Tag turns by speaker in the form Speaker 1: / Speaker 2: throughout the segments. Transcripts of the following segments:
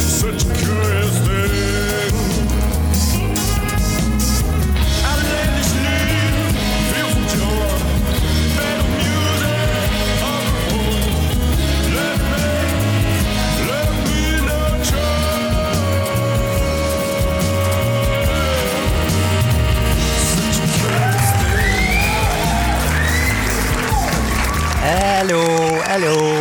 Speaker 1: Such a curious thing. Joy, music. Let me, let me Such a curious thing.
Speaker 2: Allô, allô.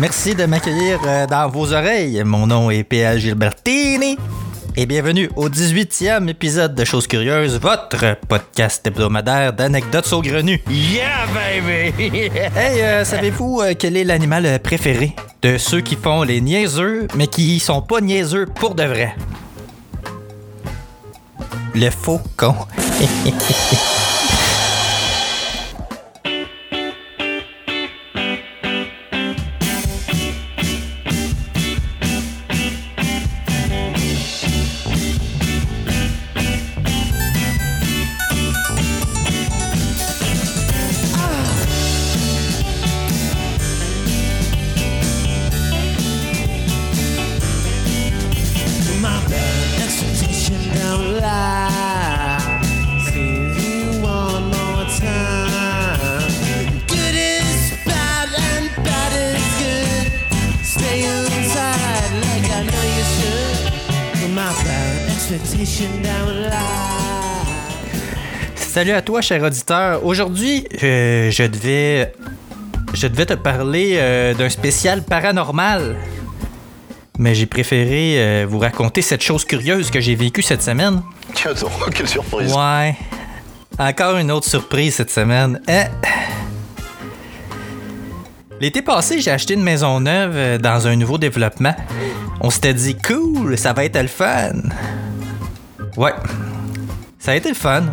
Speaker 2: Merci de m'accueillir euh, dans vos oreilles. Mon nom est PL Gilbertini. Et bienvenue au 18e épisode de Choses Curieuses, votre podcast hebdomadaire d'anecdotes saugrenues.
Speaker 3: Yeah, baby!
Speaker 2: Hey, euh, savez-vous euh, quel est l'animal préféré de ceux qui font les niaiseux, mais qui sont pas niaiseux pour de vrai? Le faucon. Salut à toi, cher auditeur. Aujourd'hui, euh, je devais. Je devais te parler euh, d'un spécial paranormal. Mais j'ai préféré euh, vous raconter cette chose curieuse que j'ai vécue cette semaine.
Speaker 4: Quelle surprise.
Speaker 2: Ouais. Encore une autre surprise cette semaine. Hein? L'été passé, j'ai acheté une maison neuve dans un nouveau développement. On s'était dit, cool, ça va être le fun. Ouais. Ça a été le fun.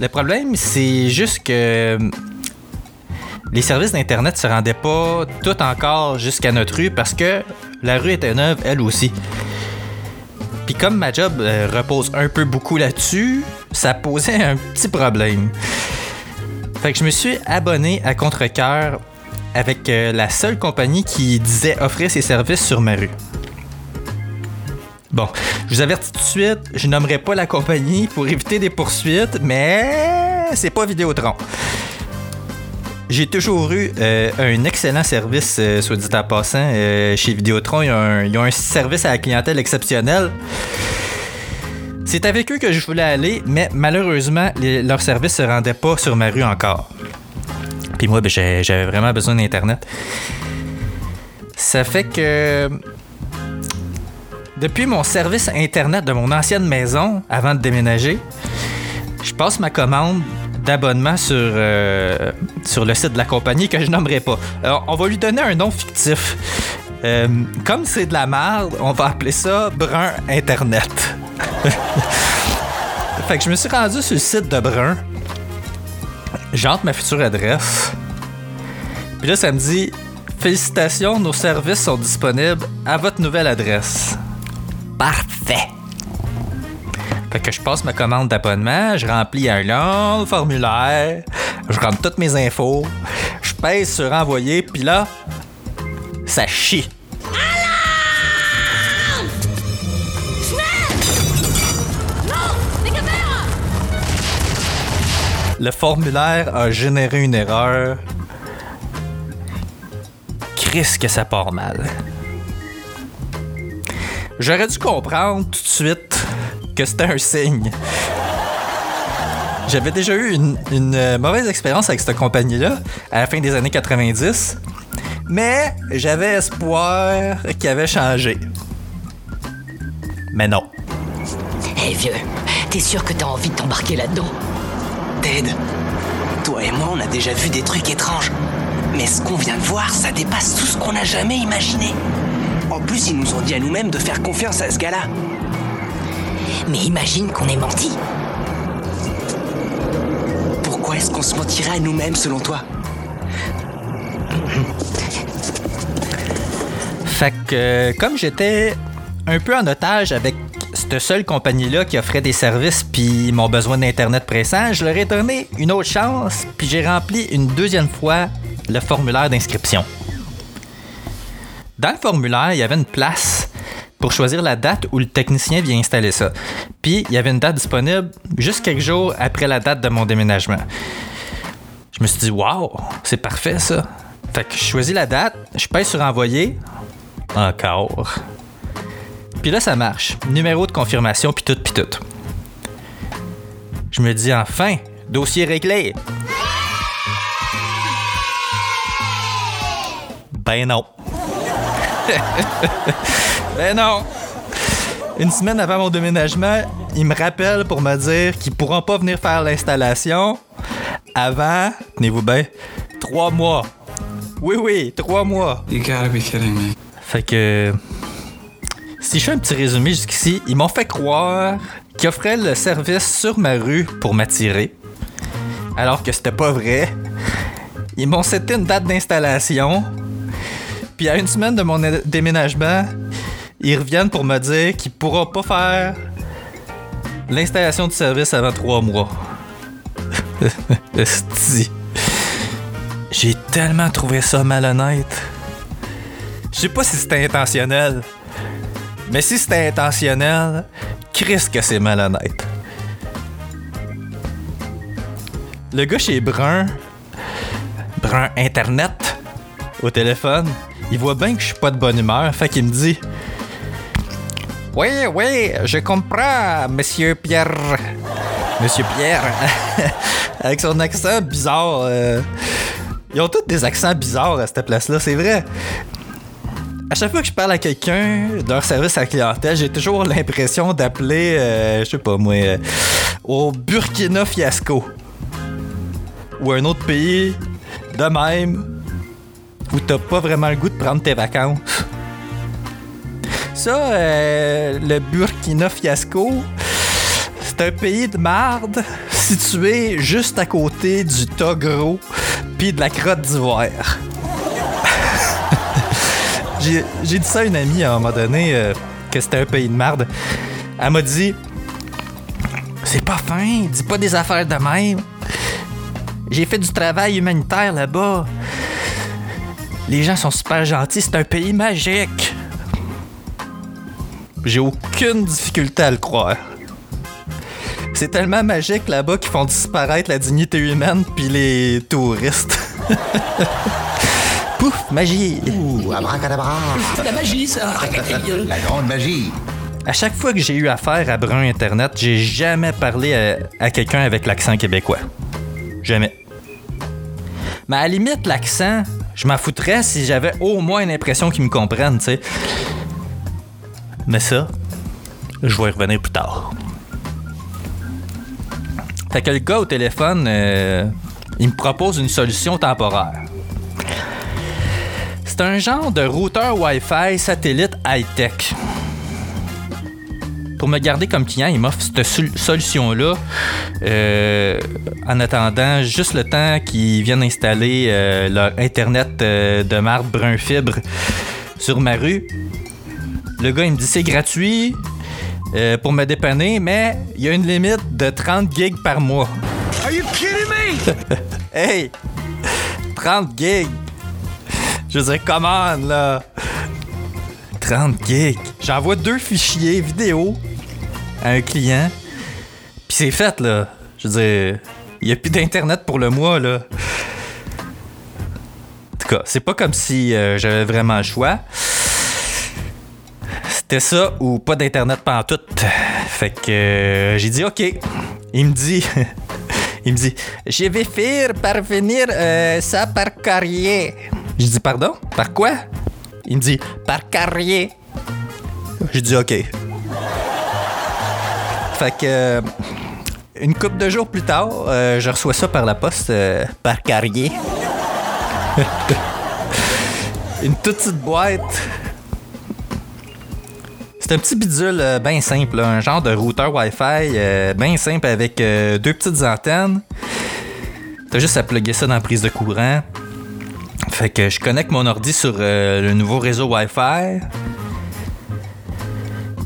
Speaker 2: Le problème, c'est juste que euh, les services d'Internet se rendaient pas tout encore jusqu'à notre rue parce que la rue était neuve, elle aussi. Puis comme ma job euh, repose un peu beaucoup là-dessus, ça posait un petit problème. Fait que je me suis abonné à Contrecoeur avec euh, la seule compagnie qui disait offrir ses services sur ma rue. Bon, je vous avertis tout de suite, je nommerai pas la compagnie pour éviter des poursuites, mais c'est pas Vidéotron. J'ai toujours eu euh, un excellent service, euh, soit dit en passant. Euh, chez Vidéotron, ils ont, un, un service à la clientèle exceptionnel. C'est avec eux que je voulais aller, mais malheureusement, leur service se rendait pas sur ma rue encore. Puis moi, ben, j'avais vraiment besoin d'Internet. Ça fait que... Depuis mon service Internet de mon ancienne maison, avant de déménager, je passe ma commande d'abonnement sur, euh, sur le site de la compagnie que je nommerai pas. Alors, on va lui donner un nom fictif. Euh, comme c'est de la merde, on va appeler ça Brun Internet. fait que je me suis rendu sur le site de Brun. J'entre ma future adresse. Puis là, ça me dit Félicitations, nos services sont disponibles à votre nouvelle adresse. Parfait. Fait que je passe ma commande d'abonnement, je remplis un long formulaire, je rentre toutes mes infos, je pèse sur envoyer, puis là, ça chie. Le formulaire a généré une erreur. Chris que ça part mal. J'aurais dû comprendre tout de suite que c'était un signe. J'avais déjà eu une, une, euh, mauvaise expérience avec cette compagnie-là à la fin des années 90, mais j'avais espoir qu'il avait changé. Mais non.
Speaker 5: Hé vieux, t'es sûr que t'as envie de t'embarquer là-dedans?
Speaker 6: Ted, toi et moi, on a déjà vu des trucs étranges. Mais
Speaker 7: ce qu'on vient de voir, ça dépasse tout ce qu'on a jamais imaginé. En plus, ils nous ont dit à nous-mêmes de faire confiance à ce gars-là.
Speaker 5: Mais imagine qu'on ait menti.
Speaker 7: Pourquoi est-ce qu'on se mentirait à nous-mêmes selon toi
Speaker 2: Fait que, euh, comme j'étais un peu en otage avec cette seule compagnie-là qui offrait des services puis mon besoin d'Internet pressant, je leur ai donné une autre chance puis j'ai rempli une deuxième fois le formulaire d'inscription. Dans le formulaire, il y avait une place pour choisir la date où le technicien vient installer ça. Puis, il y avait une date disponible juste quelques jours après la date de mon déménagement. Je me suis dit, waouh, c'est parfait ça. Fait que je choisis la date, je pèse sur envoyer. Encore. Puis là, ça marche. Numéro de confirmation, puis tout, puis tout. Je me dis, enfin, dossier réglé. Ben non. ben non. Une semaine avant mon déménagement, ils me rappellent pour me dire qu'ils pourront pas venir faire l'installation avant, tenez-vous bien, trois mois. Oui, oui, trois mois.
Speaker 8: You gotta be kidding me.
Speaker 2: Fait que. Si je fais un petit résumé jusqu'ici, ils m'ont fait croire qu'ils offraient le service sur ma rue pour m'attirer. Alors que c'était pas vrai. Ils m'ont cité une date d'installation. Puis à une semaine de mon déménagement, ils reviennent pour me dire qu'ils pourront pas faire l'installation du service avant trois mois. J'ai tellement trouvé ça malhonnête. Je sais pas si c'était intentionnel. Mais si c'était intentionnel, Chris que c'est malhonnête. Le gars chez Brun, Brun Internet, au téléphone, il voit bien que je suis pas de bonne humeur, fait qu'il me dit Oui, oui, je comprends, monsieur Pierre. Monsieur Pierre, avec son accent bizarre. euh, Ils ont tous des accents bizarres à cette place-là, c'est vrai. À chaque fois que je parle à quelqu'un d'un service à clientèle, j'ai toujours l'impression d'appeler, euh, je sais pas moi, euh, au Burkina Fiasco. Ou un autre pays de même où t'as pas vraiment le goût de prendre tes vacances? Ça, euh, le Burkina Fiasco, c'est un pays de marde situé juste à côté du Togo puis de la Crotte d'Ivoire. J'ai j'ai dit ça à une amie à un moment donné euh, que c'était un pays de marde. Elle m'a dit C'est pas fin, dis pas des affaires de même. J'ai fait du travail humanitaire là-bas. Les gens sont super gentils, c'est un pays magique. J'ai aucune difficulté à le croire. C'est tellement magique là-bas qu'ils font disparaître la dignité humaine puis les touristes. Pouf, magie.
Speaker 6: Ouh, abracadabra.
Speaker 7: La magie, ça
Speaker 6: La grande magie.
Speaker 2: À chaque fois que j'ai eu affaire à Brun Internet, j'ai jamais parlé à, à quelqu'un avec l'accent québécois. Jamais. Mais à la limite, l'accent, je m'en foutrais si j'avais au moins l'impression qu'ils me comprennent, tu sais. Mais ça, je vais y revenir plus tard. Fait que le gars au téléphone, euh, il me propose une solution temporaire. C'est un genre de routeur Wi-Fi satellite high-tech. Pour me garder comme client, il m'offre cette sol- solution-là euh, en attendant juste le temps qu'ils viennent installer euh, leur Internet euh, de marbre brun fibre sur ma rue. Le gars, il me dit c'est gratuit pour me dépanner, mais il y a une limite de 30 gigs par mois.
Speaker 3: Are you kidding me?
Speaker 2: Hey! 30 gigs! Je veux dire, come on, là! 30 gigs! J'envoie deux fichiers vidéo à un client, puis c'est fait, là. Je veux dire, il n'y a plus d'Internet pour le mois, là. En tout cas, c'est pas comme si euh, j'avais vraiment le choix. C'était ça ou pas d'Internet tout. Fait que euh, j'ai dit OK. Il me dit... Il me dit, je vais faire parvenir euh, ça par carrier. Je dis, pardon? Par quoi? Il me dit, par carrier. Je dis, OK. Fait que, euh, une couple de jours plus tard, euh, je reçois ça par la poste, euh, par carrier. Une toute petite boîte. C'est un petit bidule bien simple, un genre de routeur Wi-Fi bien simple avec deux petites antennes. T'as juste à plugger ça dans la prise de courant. Fait que je connecte mon ordi sur euh, le nouveau réseau Wi-Fi.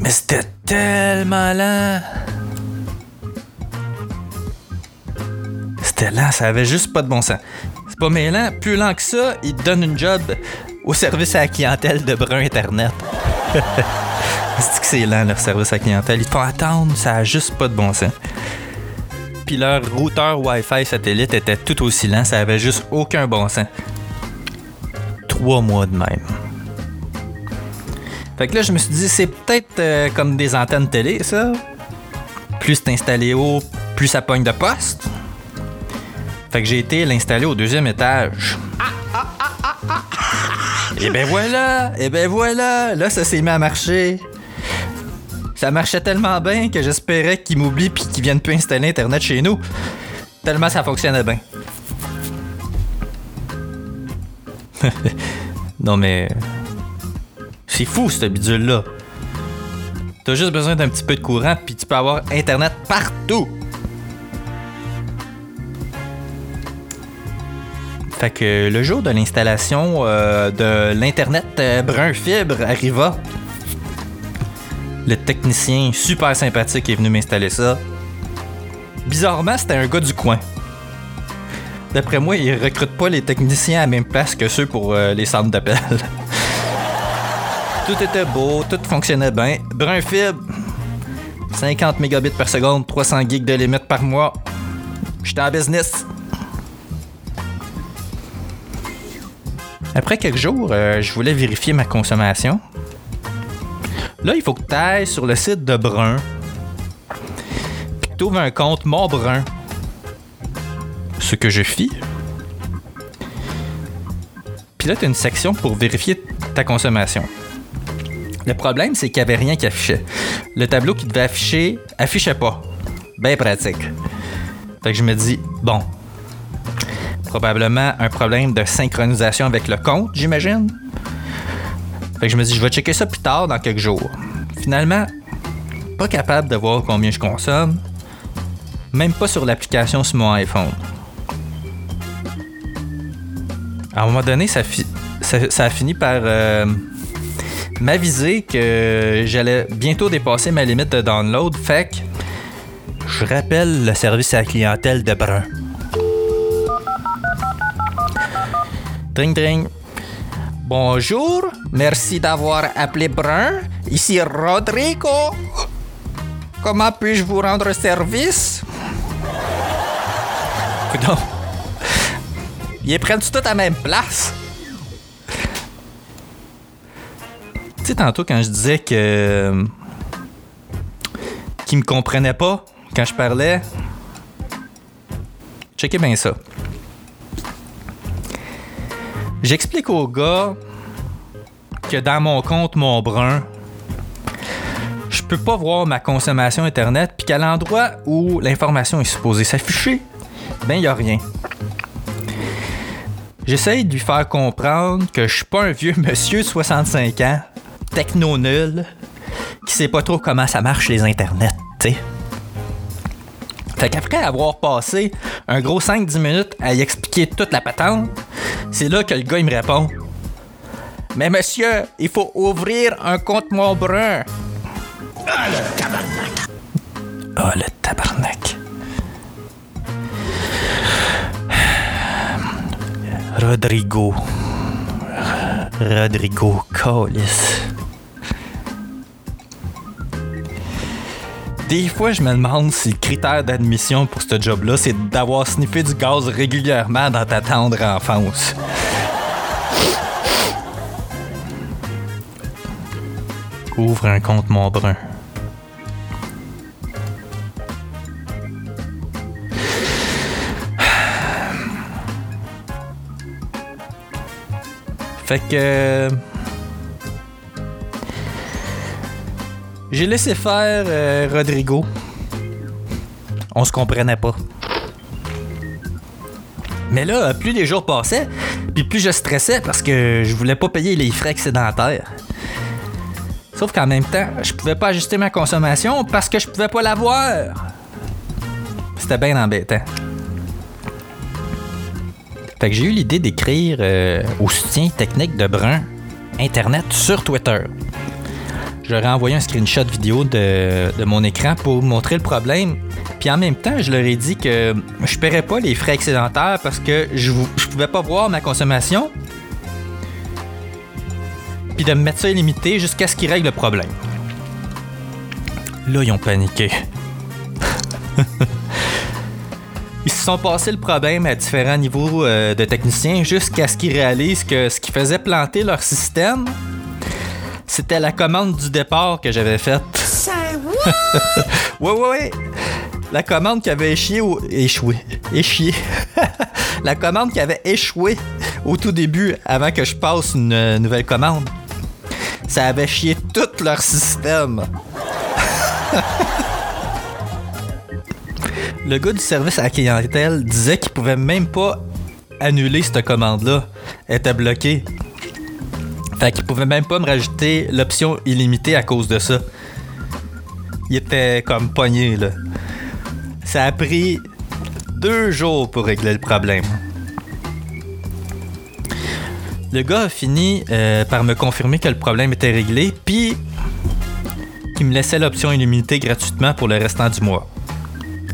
Speaker 2: Mais c'était tellement lent. C'était lent, ça avait juste pas de bon sens. C'est pas mêlant, plus lent que ça, il te donne une job au service à la clientèle de Brun Internet. c'est que c'est lent leur service à la clientèle? Ils font attendre, ça a juste pas de bon sens. Puis leur routeur Wi-Fi satellite était tout aussi lent, ça avait juste aucun bon sens. Trois mois de même. Fait que là, je me suis dit, c'est peut-être euh, comme des antennes télé, ça. Plus c'est installé haut, plus ça pogne de poste. Fait que j'ai été l'installer au deuxième étage. Et ben voilà, et ben voilà, là ça s'est mis à marcher. Ça marchait tellement bien que j'espérais qu'ils m'oublient puis qu'ils viennent plus installer internet chez nous. Tellement ça fonctionnait bien. non mais c'est fou ce bidule là. T'as juste besoin d'un petit peu de courant puis tu peux avoir internet partout. Fait que le jour de l'installation euh, de l'Internet euh, brun fibre arriva. Le technicien super sympathique est venu m'installer ça. Bizarrement, c'était un gars du coin. D'après moi, il recrute pas les techniciens à la même place que ceux pour euh, les centres d'appel. tout était beau, tout fonctionnait bien. Brun fibre, 50 mégabits par seconde, 300 gigs de limite par mois. J'étais en business. Après quelques jours, euh, je voulais vérifier ma consommation. Là, il faut que tu ailles sur le site de Brun. Tu ouvres un compte Mon Brun. Ce que je fis. Puis là, tu as une section pour vérifier ta consommation. Le problème, c'est qu'il n'y avait rien qui affichait. Le tableau qui devait afficher, affichait pas. Ben pratique. Fait que je me dis, bon, probablement un problème de synchronisation avec le compte, j'imagine. Fait que je me dis, je vais checker ça plus tard dans quelques jours. Finalement, pas capable de voir combien je consomme, même pas sur l'application sur mon iPhone. À un moment donné, ça, a fini par euh, m'aviser que j'allais bientôt dépasser ma limite de download. Fait que je rappelle le service à la clientèle de Brun. Dring dring. Bonjour, merci d'avoir appelé Brun. Ici Rodrigo. Comment puis-je vous rendre service? Coudonc. Ils prennent tout à la même place? Tu sais, tantôt, quand je disais que. qu'ils me comprenaient pas quand je parlais. Checkez bien ça. J'explique au gars que dans mon compte Mon Brun, je peux pas voir ma consommation Internet, puis qu'à l'endroit où l'information est supposée s'afficher, ben y a rien. J'essaye de lui faire comprendre que je suis pas un vieux monsieur de 65 ans, techno nul, qui sait pas trop comment ça marche les internets, tu. Fait qu'après avoir passé un gros 5-10 minutes à y expliquer toute la patente, c'est là que le gars il me répond Mais monsieur, il faut ouvrir un compte mon brun. Ah le tabarnak! Ah le tabarnak! Rodrigo. Rodrigo Collis. Des fois, je me demande si le critère d'admission pour ce job-là, c'est d'avoir sniffé du gaz régulièrement dans ta tendre enfance. Ouvre un compte mon brun. Que. J'ai laissé faire euh, Rodrigo. On se comprenait pas. Mais là, plus les jours passaient, Puis plus je stressais parce que je voulais pas payer les frais excédentaires. Sauf qu'en même temps, je pouvais pas ajuster ma consommation parce que je pouvais pas l'avoir. C'était bien embêtant. Fait que j'ai eu l'idée d'écrire euh, au soutien technique de Brun Internet sur Twitter. Je leur ai envoyé un screenshot vidéo de, de mon écran pour montrer le problème. Puis en même temps, je leur ai dit que je paierais pas les frais excédentaires parce que je, je pouvais pas voir ma consommation. Puis de me mettre ça illimité jusqu'à ce qu'ils règlent le problème. Là, ils ont paniqué. Ils se sont passés le problème à différents niveaux euh, de techniciens jusqu'à ce qu'ils réalisent que ce qui faisait planter leur système, c'était la commande du départ que j'avais faite. ouais, ouais, ouais. La commande qui avait échoué au... échoué. Échié. la commande qui avait échoué au tout début avant que je passe une euh, nouvelle commande. Ça avait chié tout leur système. Le gars du service à la clientèle disait qu'il pouvait même pas annuler cette commande-là. Elle était bloquée. Fait qu'il pouvait même pas me rajouter l'option illimitée à cause de ça. Il était comme pogné, là. Ça a pris deux jours pour régler le problème. Le gars a fini euh, par me confirmer que le problème était réglé, puis qu'il me laissait l'option illimitée gratuitement pour le restant du mois.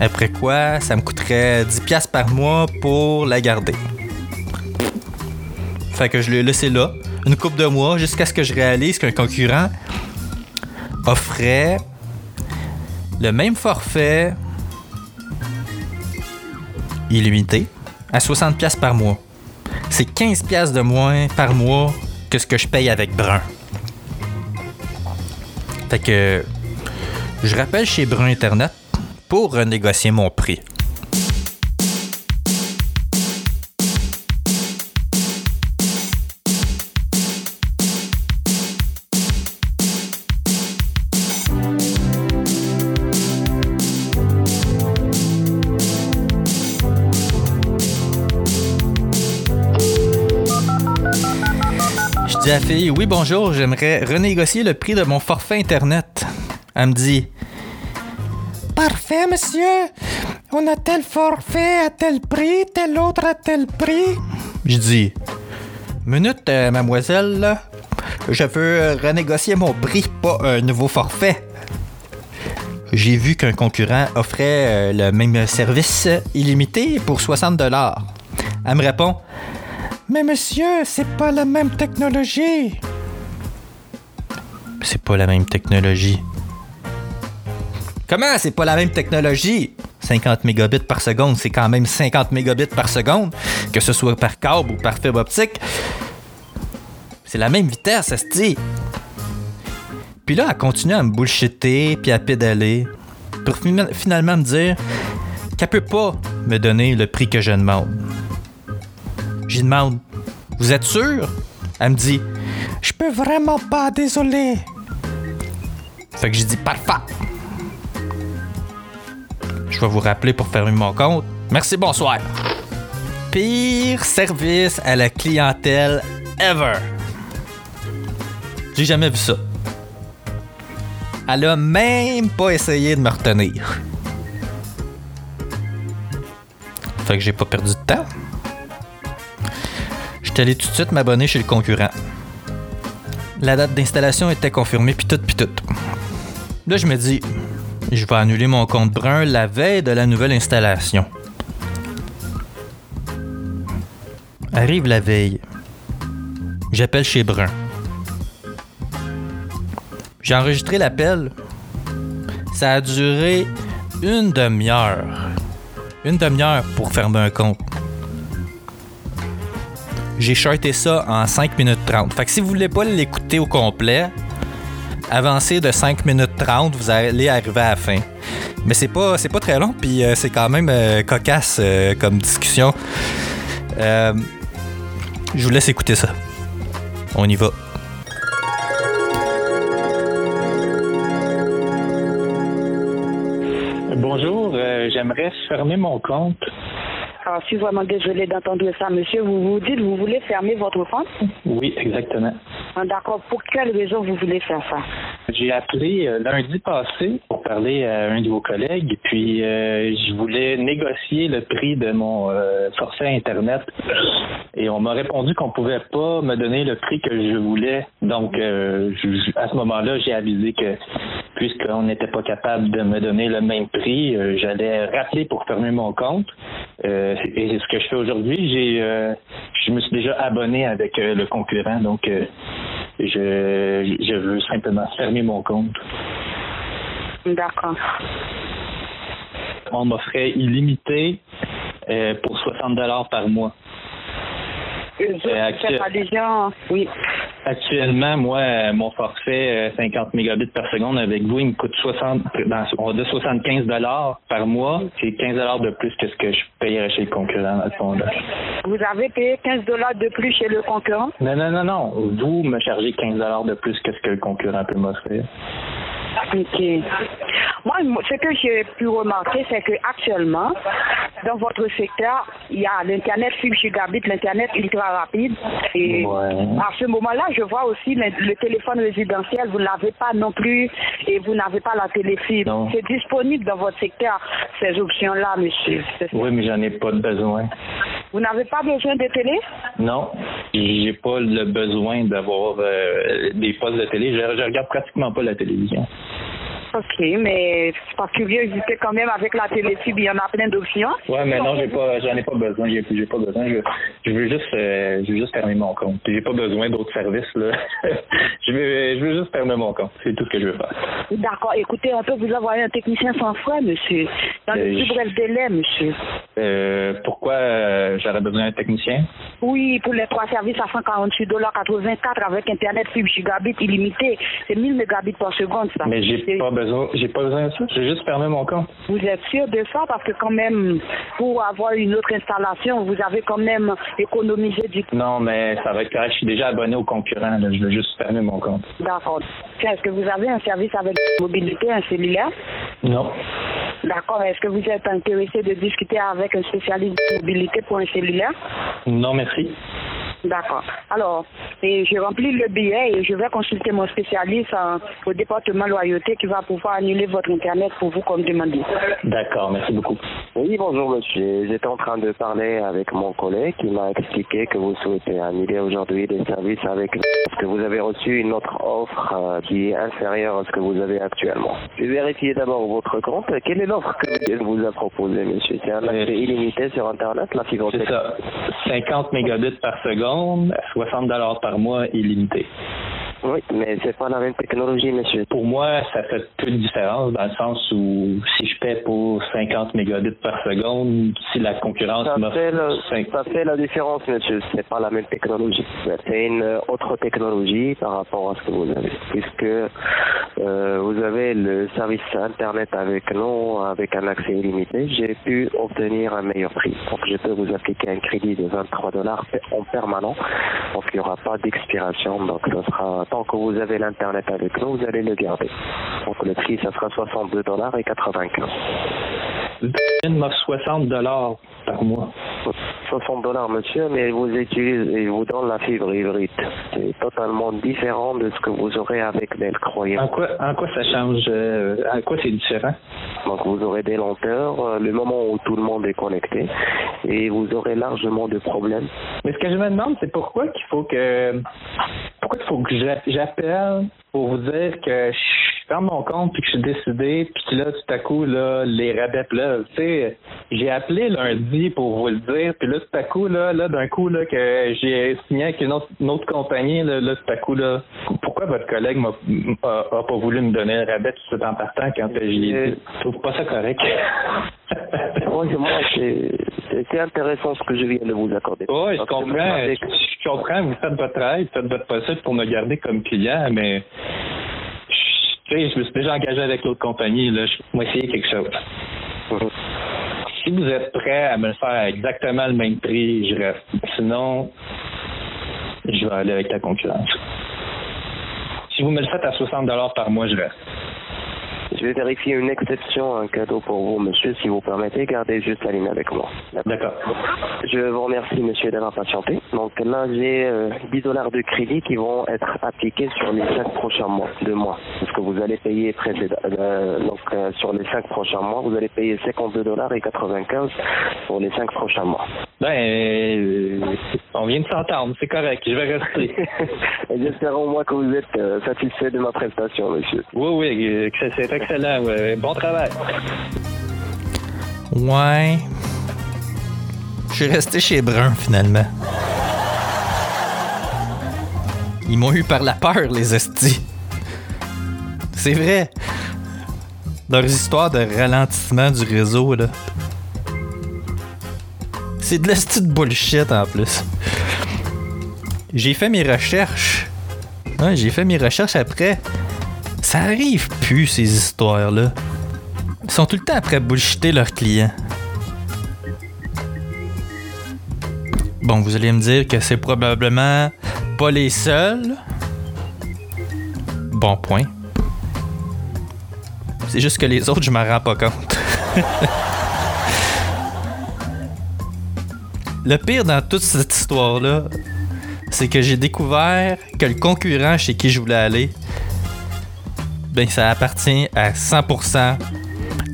Speaker 2: Après quoi, ça me coûterait 10$ par mois pour la garder. Fait que je l'ai laissé là, une coupe de mois, jusqu'à ce que je réalise qu'un concurrent offrait le même forfait illimité à 60$ par mois. C'est 15$ de moins par mois que ce que je paye avec Brun. Fait que je rappelle chez Brun Internet pour renégocier mon prix. Je dis à la fille, oui bonjour, j'aimerais renégocier le prix de mon forfait Internet. Elle me dit,
Speaker 9: Parfait, monsieur. On a tel forfait à tel prix, tel autre à tel prix.
Speaker 2: Je dis Minute, euh, mademoiselle, là. Je veux renégocier mon prix, pas un nouveau forfait. J'ai vu qu'un concurrent offrait euh, le même service illimité pour 60 Elle me répond
Speaker 9: Mais monsieur, c'est pas la même technologie.
Speaker 2: C'est pas la même technologie. Comment? C'est pas la même technologie? 50 mégabits par seconde, c'est quand même 50 mégabits par seconde, que ce soit par câble ou par fibre optique. C'est la même vitesse, ça se dit. Puis là, elle continue à me bullshitter puis à pédaler pour fina- finalement me dire qu'elle peut pas me donner le prix que je demande. J'y demande Vous êtes sûr? Elle me dit
Speaker 9: Je peux vraiment pas, désolé.
Speaker 2: Fait que j'ai dit parfait. Je vais vous rappeler pour fermer mon compte. Merci, bonsoir. Pire service à la clientèle ever. J'ai jamais vu ça. Elle a même pas essayé de me retenir. Fait que j'ai pas perdu de temps. J'étais allé tout de suite m'abonner chez le concurrent. La date d'installation était confirmée, puis tout, puis tout. Là, je me dis, je vais annuler mon compte brun la veille de la nouvelle installation. Arrive la veille. J'appelle chez Brun. J'ai enregistré l'appel. Ça a duré une demi-heure. Une demi-heure pour fermer un compte. J'ai shorté ça en 5 minutes 30. Fait que si vous voulez pas l'écouter au complet, avancez de 5 minutes 30, vous allez arriver à la fin. Mais c'est pas, c'est pas très long, puis euh, c'est quand même euh, cocasse euh, comme discussion. Euh, je vous laisse écouter ça. On y va.
Speaker 10: Bonjour, euh, j'aimerais fermer mon compte.
Speaker 11: Ah,
Speaker 10: je suis vraiment désolée d'entendre ça, monsieur. Vous vous dites, vous voulez fermer votre compte?
Speaker 11: Oui, exactement.
Speaker 10: Ah, D'accord. Pour quelle raison vous voulez faire ça?
Speaker 11: J'ai appelé euh, lundi passé pour parler à un de vos collègues, puis euh, je voulais négocier le prix de mon euh, forfait Internet. Et on m'a répondu qu'on pouvait pas me donner le prix que je voulais. Donc, euh, à ce moment-là, j'ai avisé que puisqu'on n'était pas capable de me donner le même prix, j'allais rappeler pour fermer mon compte. Et ce que je fais aujourd'hui, j'ai, je me suis déjà abonné avec le concurrent, donc je, je veux simplement fermer mon compte.
Speaker 10: D'accord.
Speaker 11: On m'offrait illimité euh, pour 60 dollars par mois. Euh.
Speaker 10: Oui.
Speaker 11: Actuellement, moi, euh, mon forfait euh, 50 mégabits par seconde avec vous, il me coûte 60, dans, on va dire 75 dollars par mois. C'est 15 dollars de plus que ce que je payerais chez le concurrent, à ce fond-là.
Speaker 10: Vous avez payé 15 dollars de plus chez le concurrent?
Speaker 11: Non, non, non, non. Vous me chargez 15 dollars de plus que ce que le concurrent peut m'offrir.
Speaker 10: Ok. Moi, mo- ce que j'ai pu remarquer, c'est que actuellement, dans votre secteur, il y a l'internet fibre gigabit, l'internet ultra rapide. Et à ce moment-là, je vois aussi le, le téléphone résidentiel, vous ne l'avez pas non plus, et vous n'avez pas la téléfibre. C'est disponible dans votre secteur, ces options-là, monsieur.
Speaker 11: Oui, mais j'en ai pas de besoin.
Speaker 10: Vous n'avez pas besoin de télé?
Speaker 11: Non, j'ai pas le besoin d'avoir euh, des postes de télé. Je, je regarde pratiquement pas la télévision.
Speaker 10: Ok, mais par curiosité quand même, avec la téléfibre, il y en a plein d'options.
Speaker 11: Ouais, mais non, j'ai pas, j'en ai pas besoin. J'ai, j'ai pas besoin. Je, je veux juste, euh, je veux juste fermer mon compte. J'ai pas besoin d'autres services là. je veux, je veux juste fermer mon compte. C'est tout ce que je veux faire.
Speaker 10: D'accord, écoutez, on peut vous envoyer un technicien sans frais, monsieur. Dans le
Speaker 11: Euh,
Speaker 10: plus bref délai, monsieur.
Speaker 11: Euh, pourquoi euh, j'aurais besoin d'un technicien?
Speaker 10: Oui, pour les trois services à 148 dollars 84 avec Internet fibre gigabit illimité, c'est 1000 mégabits par seconde, ça.
Speaker 11: Mais j'ai pas besoin, j'ai pas besoin de ça. Veux juste fermer mon compte.
Speaker 10: Vous êtes sûr de ça? Parce que quand même, pour avoir une autre installation, vous avez quand même économisé du
Speaker 11: Non, mais ça va être correct. Je suis déjà abonné au concurrent. là. Je veux juste fermer mon compte.
Speaker 10: D'accord. Est-ce que vous avez un service avec mobilité, un cellulaire?
Speaker 11: Non.
Speaker 10: D'accord. Est-ce que vous êtes intéressé de discuter avec un spécialiste de mobilité pour un cellulaire?
Speaker 11: Non, merci.
Speaker 10: D'accord. Alors, et je remplis le billet et je vais consulter mon spécialiste euh, au département loyauté qui va pouvoir annuler votre Internet pour vous comme demandé.
Speaker 11: D'accord, merci beaucoup.
Speaker 12: Oui, bonjour monsieur. J'étais en train de parler avec mon collègue qui m'a expliqué que vous souhaitez annuler aujourd'hui des services avec parce que vous avez reçu une autre offre euh, qui est inférieure à ce que vous avez actuellement. Je vais vérifier d'abord votre compte. Quelle est l'offre que vous a proposée, monsieur C'est un accès illimité sur Internet, la fibre
Speaker 11: C'est ça. 50 mégabits par seconde, 60 dollars par mois, illimité.
Speaker 12: Oui, mais c'est pas la même technologie, monsieur.
Speaker 11: Pour moi, ça fait peu de différence dans le sens où si je paie pour 50 mégabits par seconde, si la concurrence
Speaker 12: Ça fait, le-
Speaker 11: 5
Speaker 12: ça fait la différence, monsieur. C'est pas la même technologie. C'est une euh, autre technologie par rapport à ce que vous avez. Puisque euh, vous avez le service Internet avec nous, avec un accès illimité, j'ai pu obtenir un meilleur prix. Donc, je peux vous appliquer un crédit de 23 dollars en permanent. Donc, il n'y aura pas d'expiration. Donc, ça sera, tant que vous avez l'Internet avec nous, vous allez le garder. Donc, le prix, ça sera 62 dollars et 95.
Speaker 11: m'offre 60 dollars par mois.
Speaker 12: 60 dollars, monsieur, mais vous utilisez, il vous donne la fibre hybride. C'est totalement différent de ce que vous aurez avec Bell, croyez-moi.
Speaker 11: En quoi, en quoi ça change euh, En quoi c'est différent?
Speaker 12: Donc vous aurez des lenteurs, euh, le moment où tout le monde est connecté, et vous aurez largement de problèmes.
Speaker 11: Mais ce que je me demande, c'est pourquoi qu'il faut que pourquoi il faut que j'a- j'appelle pour vous dire que je ferme mon compte puis que je suis décidé puis là tout à coup là les rabais pleuvent. Tu sais, j'ai appelé lundi pour vous le dire puis là tout à coup là là d'un coup là que j'ai signé avec une autre, une autre compagnie là, là tout à coup là pourquoi votre collègue m'a a, a pas voulu me donner le rabais tout de suite en partant quand j'ai dit? Je trouve pas ça correct.
Speaker 12: Moi, c'est intéressant ce que je viens de vous accorder.
Speaker 11: Oui, je comprends. Je, je comprends, vous faites votre travail, vous faites votre possible pour me garder comme client, mais tu sais, je me suis déjà engagé avec l'autre compagnie, là. Je vais essayer quelque chose. Si vous êtes prêt à me le faire à exactement le même prix, je reste. Sinon, je vais aller avec la concurrence. Si vous me le faites à 60 par mois, je reste.
Speaker 12: Je vais vérifier une exception, un cadeau pour vous, monsieur, si vous permettez. Gardez juste la ligne avec moi.
Speaker 11: D'accord.
Speaker 12: Je vous remercie, monsieur, d'avoir patienté. Donc là, j'ai euh, 10 dollars de crédit qui vont être appliqués sur les 5 prochains mois, deux mois. Que vous allez payer euh, donc euh, sur les 5 prochains mois, vous allez payer 52 dollars et 95 pour les 5 prochains mois.
Speaker 11: Ben, euh, on vient de s'entendre, c'est correct, je vais rester.
Speaker 12: J'espère au moins que vous êtes euh, satisfait de ma prestation, monsieur.
Speaker 11: Oui, oui, euh, c'est excellent. ouais. Bon travail.
Speaker 2: Ouais. Je suis resté chez Brun finalement. Ils m'ont eu par la peur, les estis. C'est vrai. Leurs histoires de ralentissement du réseau, là. C'est de l'esti de bullshit en plus. J'ai fait mes recherches. Ouais, j'ai fait mes recherches après. Ça arrive plus, ces histoires-là. Ils sont tout le temps après bullshiter leurs clients. Bon, vous allez me dire que c'est probablement pas les seuls. Bon point. C'est juste que les autres, je m'en rends pas compte. Le pire dans toute cette histoire-là, c'est que j'ai découvert que le concurrent chez qui je voulais aller, ben ça appartient à 100%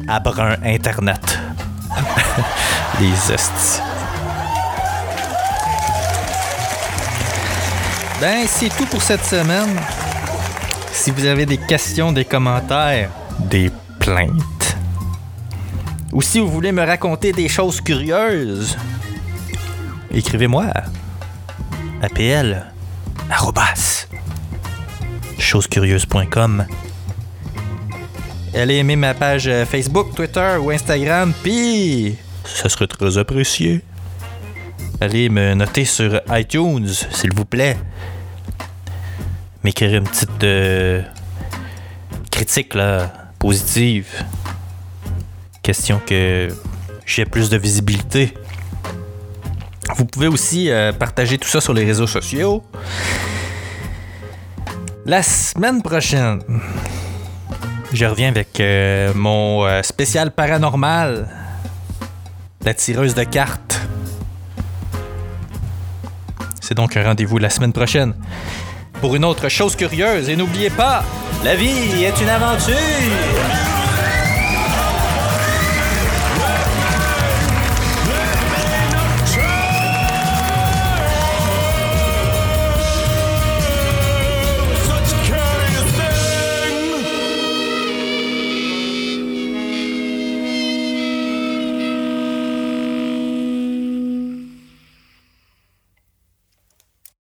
Speaker 2: à Brun Internet. Les hosties. Ben, c'est tout pour cette semaine. Si vous avez des questions, des commentaires, des plaintes, ou si vous voulez me raconter des choses curieuses, écrivez-moi. APL, arrobas, chosescurieuses.com. Allez aimer ma page euh, Facebook, Twitter ou Instagram, puis ça serait très apprécié. Allez me noter sur iTunes, s'il vous plaît. M'écrire une petite euh, critique là, positive. Question que j'ai plus de visibilité. Vous pouvez aussi euh, partager tout ça sur les réseaux sociaux. La semaine prochaine, je reviens avec euh, mon euh, spécial paranormal. La tireuse de cartes. C'est donc un rendez-vous la semaine prochaine pour une autre chose curieuse. Et n'oubliez pas, la vie est une aventure!